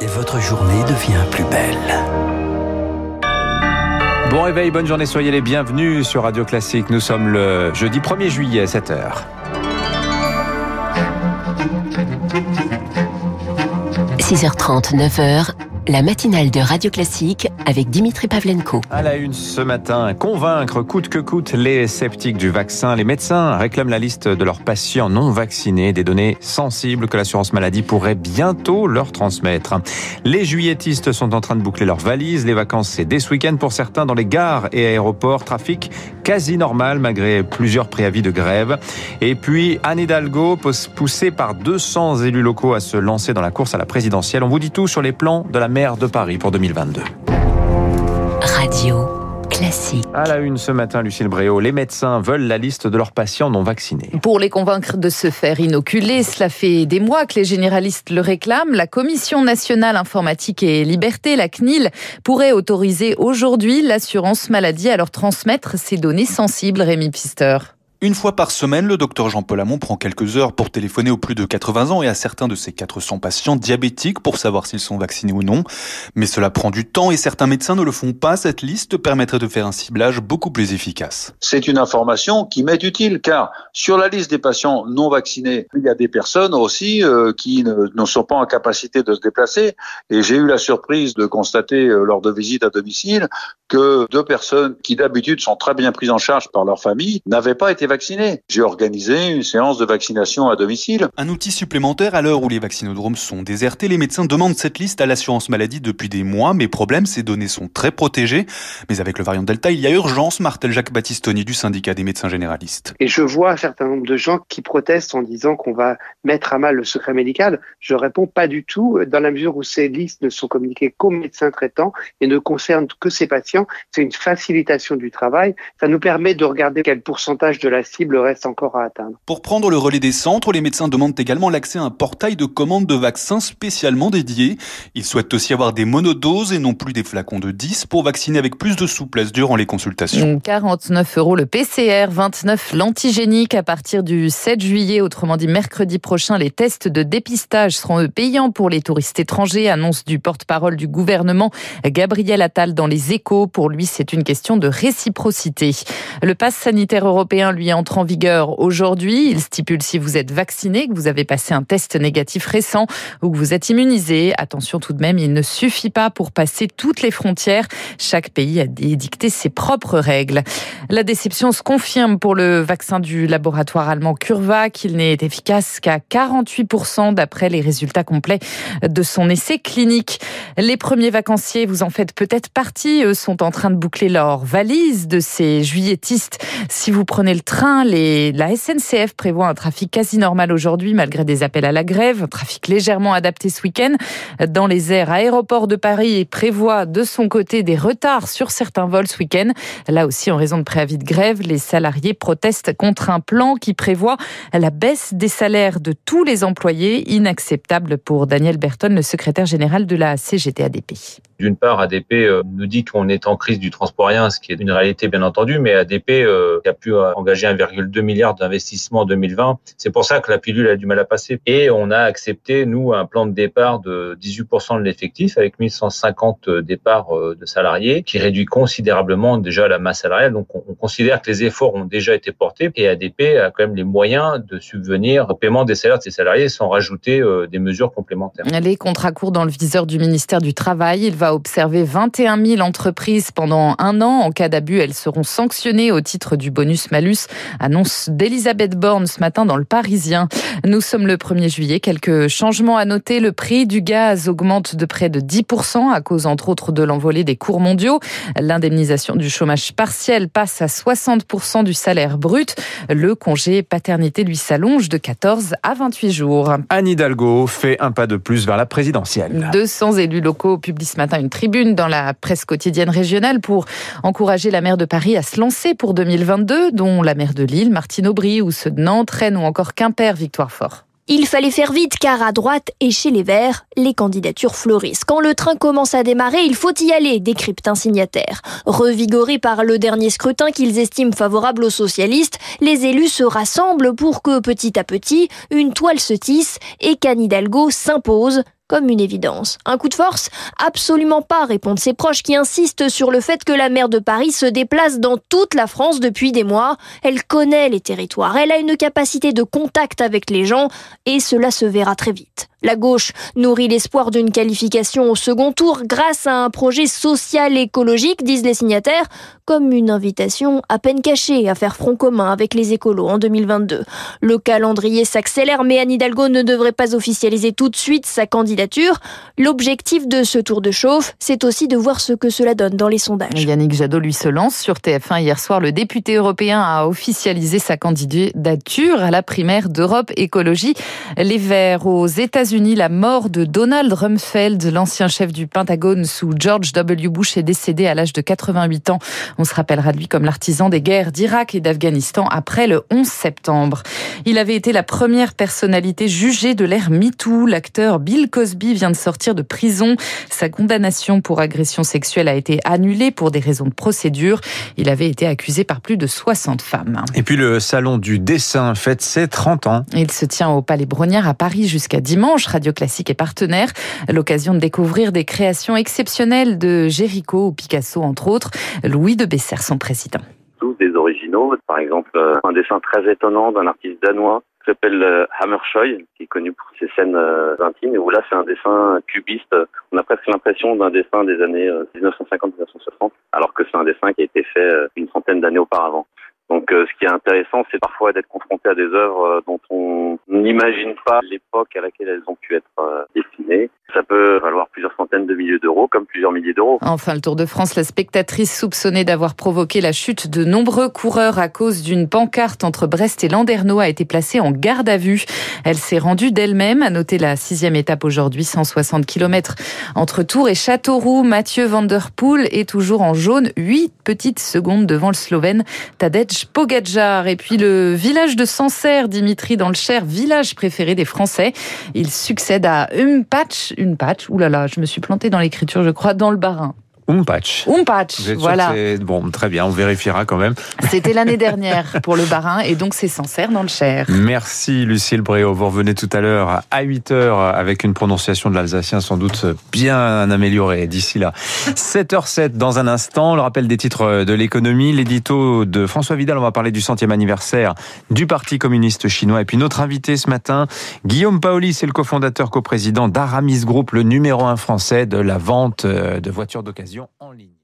et votre journée devient plus belle. Bon réveil, bonne journée, soyez les bienvenus sur Radio Classique. Nous sommes le jeudi 1er juillet à 7h. – 6h30, 9h, la matinale de Radio Classique avec Dimitri Pavlenko. À la une ce matin, convaincre coûte que coûte les sceptiques du vaccin. Les médecins réclament la liste de leurs patients non vaccinés, des données sensibles que l'assurance maladie pourrait bientôt leur transmettre. Les juilletistes sont en train de boucler leurs valises. Les vacances, c'est dès ce week-end pour certains dans les gares et aéroports. Trafic quasi normal malgré plusieurs préavis de grève. Et puis Anne Hidalgo, poussée par 200 élus locaux à se lancer dans la course à la présidentielle. On vous dit tout sur les plans de la maire de Paris pour 2022. Radio. Classique. À la une ce matin, Lucille Bréau, les médecins veulent la liste de leurs patients non vaccinés. Pour les convaincre de se faire inoculer, cela fait des mois que les généralistes le réclament. La Commission nationale informatique et liberté, la CNIL, pourrait autoriser aujourd'hui l'assurance maladie à leur transmettre ces données sensibles, Rémi Pister. Une fois par semaine, le docteur Jean-Paul Hamon prend quelques heures pour téléphoner aux plus de 80 ans et à certains de ses 400 patients diabétiques pour savoir s'ils sont vaccinés ou non. Mais cela prend du temps et certains médecins ne le font pas. Cette liste permettrait de faire un ciblage beaucoup plus efficace. C'est une information qui m'est utile car sur la liste des patients non vaccinés, il y a des personnes aussi euh, qui ne, sont pas en capacité de se déplacer. Et j'ai eu la surprise de constater euh, lors de visites à domicile que deux personnes qui d'habitude sont très bien prises en charge par leur famille n'avaient pas été vaccinés. J'ai organisé une séance de vaccination à domicile. Un outil supplémentaire à l'heure où les vaccinodromes sont désertés. Les médecins demandent cette liste à l'assurance maladie depuis des mois, mais problème, ces données sont très protégées. Mais avec le variant Delta, il y a urgence, martel Jacques Battistoni du syndicat des médecins généralistes. Et je vois un certain nombre de gens qui protestent en disant qu'on va mettre à mal le secret médical. Je réponds pas du tout, dans la mesure où ces listes ne sont communiquées qu'aux médecins traitants et ne concernent que ces patients. C'est une facilitation du travail. Ça nous permet de regarder quel pourcentage de la la cible reste encore à atteindre. Pour prendre le relais des centres, les médecins demandent également l'accès à un portail de commande de vaccins spécialement dédié. Ils souhaitent aussi avoir des monodoses et non plus des flacons de 10 pour vacciner avec plus de souplesse durant les consultations. 49 euros le PCR, 29 l'antigénique à partir du 7 juillet, autrement dit mercredi prochain. Les tests de dépistage seront payants pour les touristes étrangers, annonce du porte-parole du gouvernement Gabriel Attal dans les échos. Pour lui, c'est une question de réciprocité. Le pass sanitaire européen, lui, entre en vigueur aujourd'hui. Il stipule si vous êtes vacciné, que vous avez passé un test négatif récent ou que vous êtes immunisé. Attention tout de même, il ne suffit pas pour passer toutes les frontières. Chaque pays a édicté ses propres règles. La déception se confirme pour le vaccin du laboratoire allemand CureVac. Il n'est efficace qu'à 48% d'après les résultats complets de son essai clinique. Les premiers vacanciers, vous en faites peut-être partie, eux sont en train de boucler leur valise de ces juilletistes. Si vous prenez le train, la SNCF prévoit un trafic quasi normal aujourd'hui malgré des appels à la grève, un trafic légèrement adapté ce week-end. Dans les airs aéroports de Paris prévoit de son côté des retards sur certains vols ce week-end. Là aussi, en raison de préavis de grève, les salariés protestent contre un plan qui prévoit la baisse des salaires de tous les employés, inacceptable pour Daniel Berton, le secrétaire général de la CGT ADP. D'une part, ADP euh, nous dit qu'on est en crise du transport aérien, ce qui est une réalité bien entendu, mais ADP euh, a pu euh, engager 1,2 milliard d'investissement en 2020. C'est pour ça que la pilule a du mal à passer. Et on a accepté, nous, un plan de départ de 18% de l'effectif avec 1150 départs de salariés qui réduit considérablement déjà la masse salariale. Donc on considère que les efforts ont déjà été portés et ADP a quand même les moyens de subvenir au paiement des salaires de ses salariés sans rajouter des mesures complémentaires. Les contrats courts dans le viseur du ministère du Travail. Il va observer 21 000 entreprises pendant un an. En cas d'abus, elles seront sanctionnées au titre du bonus-malus. Annonce d'Elisabeth Borne ce matin dans le Parisien. Nous sommes le 1er juillet. Quelques changements à noter. Le prix du gaz augmente de près de 10% à cause, entre autres, de l'envolée des cours mondiaux. L'indemnisation du chômage partiel passe à 60% du salaire brut. Le congé paternité lui s'allonge de 14 à 28 jours. Anne Hidalgo fait un pas de plus vers la présidentielle. 200 élus locaux publient ce matin une tribune dans la presse quotidienne régionale pour encourager la maire de Paris à se lancer pour 2022, dont la maire de Lille, Martine Aubry, ou ceux de Nantes, Rennes ou encore Quimper, Victoire Fort. Il fallait faire vite car à droite et chez les Verts, les candidatures fleurissent. Quand le train commence à démarrer, il faut y aller, décrypte un signataire. Revigorés par le dernier scrutin qu'ils estiment favorable aux socialistes, les élus se rassemblent pour que petit à petit, une toile se tisse et qu'Anne Hidalgo s'impose comme une évidence. Un coup de force Absolument pas, répondent ses proches qui insistent sur le fait que la maire de Paris se déplace dans toute la France depuis des mois. Elle connaît les territoires, elle a une capacité de contact avec les gens et cela se verra très vite. La gauche nourrit l'espoir d'une qualification au second tour grâce à un projet social écologique, disent les signataires, comme une invitation à peine cachée à faire front commun avec les écolos en 2022. Le calendrier s'accélère, mais Anne Hidalgo ne devrait pas officialiser tout de suite sa candidature. L'objectif de ce tour de chauffe, c'est aussi de voir ce que cela donne dans les sondages. Yannick Jadot lui se lance sur TF1 hier soir. Le député européen a officialisé sa candidature à la primaire d'Europe Écologie. Les Verts aux États-Unis, la mort de Donald Rumsfeld, l'ancien chef du Pentagone sous George W. Bush, est décédé à l'âge de 88 ans. On se rappellera de lui comme l'artisan des guerres d'Irak et d'Afghanistan après le 11 septembre. Il avait été la première personnalité jugée de l'ère MeToo. L'acteur Bill Cosby vient de sortir de prison. Sa condamnation pour agression sexuelle a été annulée pour des raisons de procédure. Il avait été accusé par plus de 60 femmes. Et puis le salon du dessin fête ses 30 ans. Il se tient au Palais Brongniart à Paris jusqu'à dimanche. Radio Classique est partenaire. L'occasion de découvrir des créations exceptionnelles de Géricault ou Picasso, entre autres. Louis de Besser, son président. Tous des originaux. Par exemple, euh, un dessin très étonnant d'un artiste danois s'appelle euh, Hammershoy, qui est connu pour ses scènes euh, intimes, où là c'est un dessin cubiste. On a presque l'impression d'un dessin des années 1950-1960, alors que c'est un dessin qui a été fait une centaine d'années auparavant. Donc ce qui est intéressant, c'est parfois d'être confronté à des œuvres dont on n'imagine pas l'époque à laquelle elles ont pu être euh, dessinées. Ça peut valoir plusieurs centaines de milliers d'euros, comme plusieurs milliers d'euros. Enfin, le Tour de France, la spectatrice soupçonnée d'avoir provoqué la chute de nombreux coureurs à cause d'une pancarte entre Brest et Landerneau a été placée en garde à vue. Elle s'est rendue d'elle-même, à noter la sixième étape aujourd'hui, 160 km entre Tours et Châteauroux. Mathieu Van Der est toujours en jaune, 8 petites secondes devant le Slovène Tadej Pogacar. Et puis le village de Sancerre, Dimitri dans le Cher, village préféré des Français. Il succède à Umpatch, une patch. Là, je me suis plantée dans l'écriture, je crois, dans le Barin. Umpatch. Umpatch, voilà. Bon, très bien, on vérifiera quand même. C'était l'année dernière pour le Barin et donc c'est Sancerre dans le Cher. Merci Lucille Bréau. Vous revenez tout à l'heure à 8h avec une prononciation de l'alsacien sans doute bien améliorée d'ici là. 7h07 dans un instant, le rappel des titres de l'économie, l'édito de François Vidal, on va parler du centième anniversaire du Parti communiste chinois et puis notre invité ce matin, Guillaume Paoli, c'est le cofondateur coprésident d'Aramis Group, le numéro un français de la vente de voitures d'occasion en ligne.